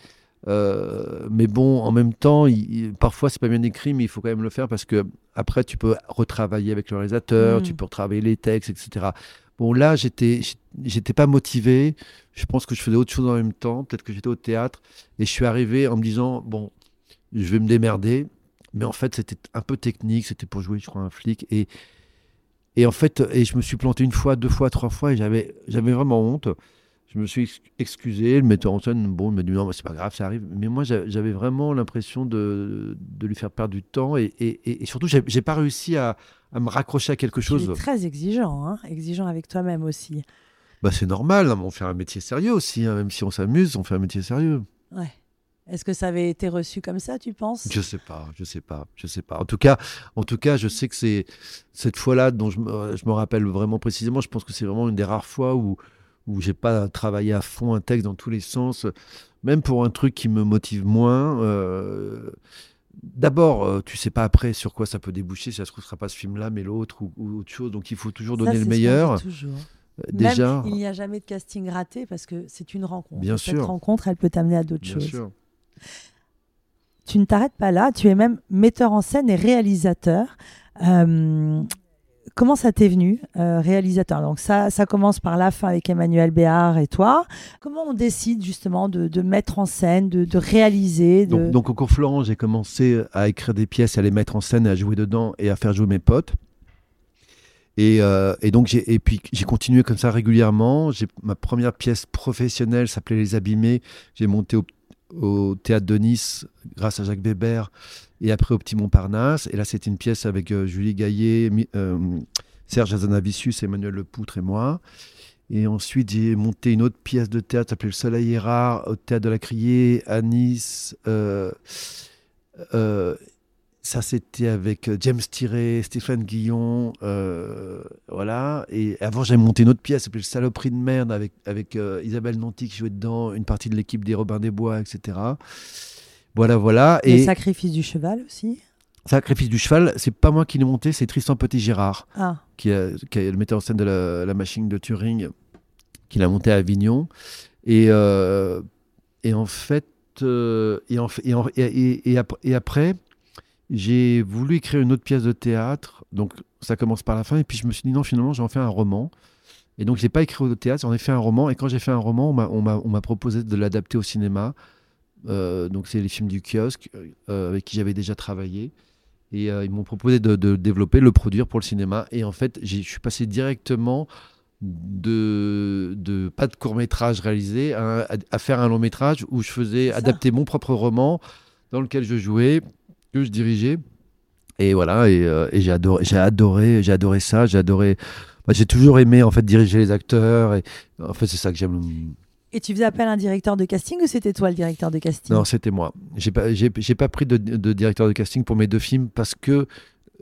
Euh, mais bon, en même temps, il- il- parfois c'est pas bien écrit, mais il faut quand même le faire parce que après tu peux retravailler avec le réalisateur, Mm. tu peux retravailler les textes, etc. Bon, là, j'étais, j'étais pas motivé. Je pense que je faisais autre chose en même temps. Peut-être que j'étais au théâtre et je suis arrivé en me disant bon, je vais me démerder. Mais en fait, c'était un peu technique. C'était pour jouer, je crois, un flic. Et, et en fait, et je me suis planté une fois, deux fois, trois fois et j'avais, j'avais vraiment honte. Je me suis excusé. Le metteur en scène, bon, il m'a dit non, c'est pas grave, ça arrive. Mais moi, j'avais vraiment l'impression de, de, lui faire perdre du temps. Et, et, et surtout, j'ai pas réussi à, à, me raccrocher à quelque chose. Tu es très exigeant, hein exigeant avec toi-même aussi. Bah, c'est normal, hein, on fait un métier sérieux aussi. Hein, même si on s'amuse, on fait un métier sérieux. Ouais. Est-ce que ça avait été reçu comme ça, tu penses? Je sais pas, je sais pas, je sais pas. En tout cas, en tout cas, je sais que c'est cette fois-là dont je me, rappelle vraiment précisément. Je pense que c'est vraiment une des rares fois où où j'ai pas travaillé à fond un texte dans tous les sens, même pour un truc qui me motive moins. Euh, d'abord, euh, tu sais pas après sur quoi ça peut déboucher. Si ça se trouve, ce sera pas ce film-là, mais l'autre ou, autre chose. Donc, il faut toujours donner le meilleur. toujours. Euh, déjà, il n'y a jamais de casting raté parce que c'est une rencontre. Bien Cette sûr. rencontre, elle peut t'amener à d'autres choses. Sûr. Tu ne t'arrêtes pas là. Tu es même metteur en scène et réalisateur. Euh, comment ça t'est venu, euh, réalisateur? Donc ça, ça commence par la fin avec Emmanuel Béard et toi. Comment on décide justement de, mettre en scène, de, réaliser donc, au cours Florent, j'ai commencé à écrire des pièces, à les mettre en scène, à jouer dedans et à faire jouer mes potes. Et, euh, donc j'ai et puis j'ai continué comme ça régulièrement. J'ai ma première pièce professionnelle s'appelait Les Abîmés. J'ai monté au, au, théâtre de Nice grâce à Jacques Weber et après au Petit Montparnasse. Et là, c'était une pièce avec euh, Julie Gaillet, euh, Serge Azanavicius, Emmanuel Lepoutre et moi. Et ensuite, j'ai monté une autre pièce de théâtre s'appelait Le Soleil est rare au théâtre de la Criée à Nice. Euh, ça, c'était avec James Tiré, Stéphane Guillon. voilà. Et avant, j'avais monté une autre pièce s'appelait Le Saloperie de merde avec, avec Isabelle Nanty qui jouait dedans, une partie de l'équipe des Robins des Bois, etc. Voilà, voilà. Et le sacrifice du cheval aussi Sacrifice du cheval, c'est pas moi qui l'ai monté, c'est Tristan Petit-Girard, ah. qui, qui est le metteur en scène de la, machine de Turing, qui l'a monté à Avignon. Et, euh, et en fait, euh, et, en, et, et, et, après, j'ai voulu écrire une autre pièce de théâtre. Donc ça commence par la fin. Et puis je me suis dit non, finalement, j'en fais un roman. Et donc je n'ai pas écrit au théâtre, j'en ai fait un roman. Et quand j'ai fait un roman, on m'a proposé de l'adapter au cinéma. Euh, donc c'est les films du kiosque euh, avec qui j'avais déjà travaillé. Et euh, ils m'ont proposé de, développer, le produire pour le cinéma. Et en fait, je suis passé directement de, de pas de court métrage réalisé à, faire un long métrage où je faisais adapter mon propre roman dans lequel je jouais, que je dirigeais. Et voilà, et, j'ai adoré, j'ai adoré, j'ai adoré ça, j'ai adoré. Bah, j'ai toujours aimé en fait diriger les acteurs. Et en fait, c'est ça que j'aime et tu faisais appel à un directeur de casting ou c'était toi le directeur de casting? Non, c'était moi. J'ai pas, pas pris de, directeur de casting pour mes deux films parce que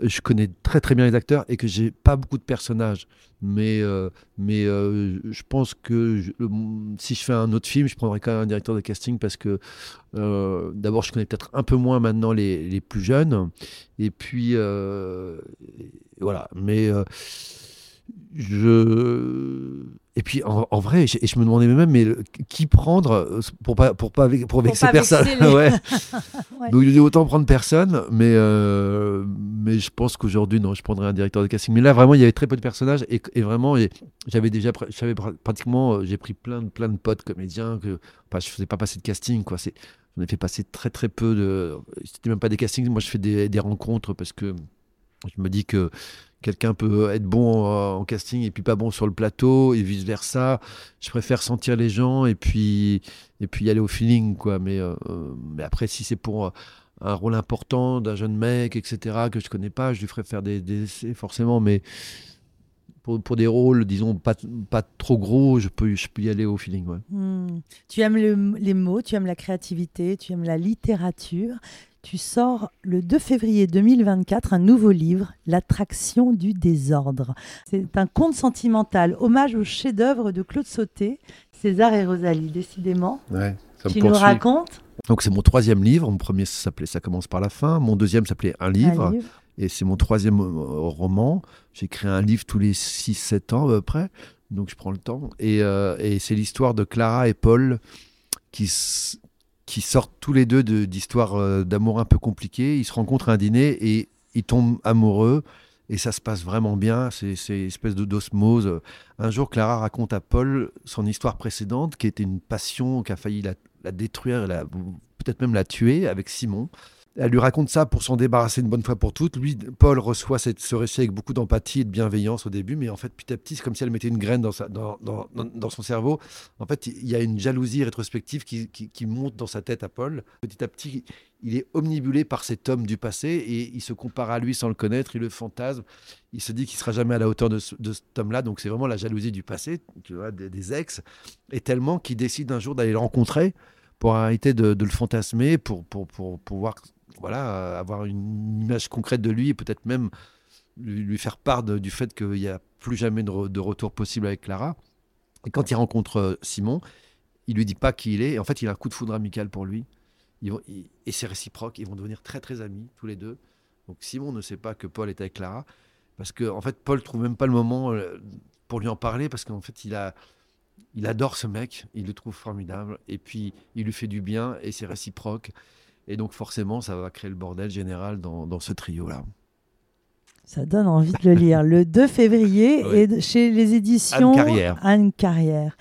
je connais très très bien les acteurs et que j'ai pas beaucoup de personnages. Mais, euh, mais euh, je pense que si je fais un autre film, je prendrai quand même un directeur de casting parce que euh, d'abord, je connais peut-être un peu moins maintenant les, les plus jeunes. Et puis, voilà. Mais je et puis en, vrai, et je me demandais même, mais qui prendre euh, pour pas pour pas pour vexer personne? ouais. Donc il autant prendre personne, mais euh, mais je pense qu'aujourd'hui non, je prendrais un directeur de casting. Mais là vraiment, il y avait très peu de personnages et, et vraiment, j'avais déjà, j'avais pratiquement, euh, j'ai pris plein de plein de potes comédiens que, enfin, je faisais pas passer de casting quoi. C'est, j'en ai fait passer très très peu de, c'était même pas des castings. Moi, je fais des, des rencontres parce que je me dis que quelqu'un peut être bon en casting et puis pas bon sur le plateau et vice versa. Je préfère sentir les gens et puis et puis y aller au feeling quoi. Mais euh, mais après si c'est pour un rôle important d'un jeune mec etc que je connais pas, je lui ferai faire des, essais forcément. Mais pour, pour, des rôles, disons, pas, pas trop gros, je peux, je peux y aller au feeling. Hmm. Tu aimes les mots, tu aimes la créativité, tu aimes la littérature tu sors le 2 février 2024 un nouveau livre, L'attraction du désordre. C'est un conte sentimental, hommage au chef-d'œuvre de Claude Sauté, César et Rosalie, décidément. Ouais, ça tu nous racontes? Donc c'est mon troisième livre. Mon premier s'appelait Ça commence par la fin. Mon deuxième s'appelait Un livre. Et c'est mon troisième euh, roman. J'écris un livre tous les 6-7 ans à peu près. Donc je prends le temps. Et, euh, et c'est l'histoire de Clara et Paul qui, qui sortent tous les deux d'histoires euh, d'amour un peu compliquées. Ils se rencontrent à un dîner et ils tombent amoureux. Et ça se passe vraiment bien, c'est une espèce d'osmose. Un jour, Clara raconte à Paul son histoire précédente, qui était une passion qui a failli la, détruire, peut-être même la tuer avec Simon. Elle lui raconte ça pour s'en débarrasser une bonne fois pour toutes. Lui, Paul reçoit ce récit avec beaucoup d'empathie et de bienveillance au début, mais en fait, petit à petit, c'est comme si elle mettait une graine dans, son cerveau. En fait, il y a une jalousie rétrospective qui, monte dans sa tête à Paul. Petit à petit, il est omnibulé par cet homme du passé et il se compare à lui sans le connaître, il le fantasme. Il se dit qu'il sera jamais à la hauteur de, cet homme-là. Donc, c'est vraiment la jalousie du passé, tu vois, des, ex. Et tellement qu'il décide un jour d'aller le rencontrer pour arrêter de, le fantasmer, pour, pour, pour, pour voir voilà, avoir une image concrète de lui et peut-être même lui, faire part du fait qu'il n'y a plus jamais de, retour possible avec Clara. Et quand il rencontre euh, Simon, il lui dit pas qui il est. En fait, il a un coup de foudre amical pour lui. et c'est réciproque. Ils vont devenir très très amis tous les deux. Donc Simon ne sait pas que Paul est avec Clara parce que en fait Paul trouve même pas le moment euh, pour lui en parler parce qu'en fait il a il adore ce mec, il le trouve formidable et puis il lui fait du bien et c'est réciproque. Et donc forcément, ça va créer le bordel général dans, dans ce trio-là. Ça donne envie de le lire. Le 2 février, et chez les éditions Anne Carrière. Anne Carrière.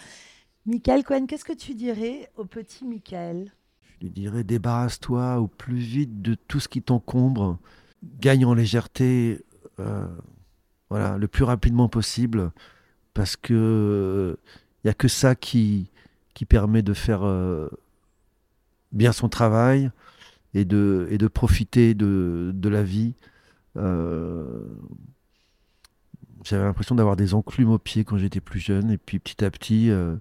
Michael Cohen, qu'est-ce que tu dirais au petit Michael? Je lui dirais débarrasse-toi au plus vite de tout ce qui t'encombre. Gagne en légèreté euh, voilà, le plus rapidement possible parce que il n'y a que ça qui, qui permet de faire euh, bien son travail, et de, et de profiter de, de la vie. Euh, j'avais l'impression d'avoir des enclumes aux pieds quand j'étais plus jeune, et puis petit à petit, euh,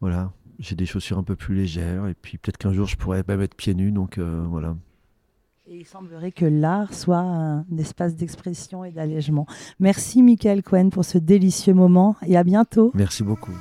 voilà, j'ai des chaussures un peu plus légères, et puis peut-être qu'un jour je pourrais pas mettre pieds nus, donc euh, voilà. Et il semblerait que l'art soit un espace d'expression et d'allègement. Merci Michael Cohen pour ce délicieux moment et à bientôt. Merci beaucoup.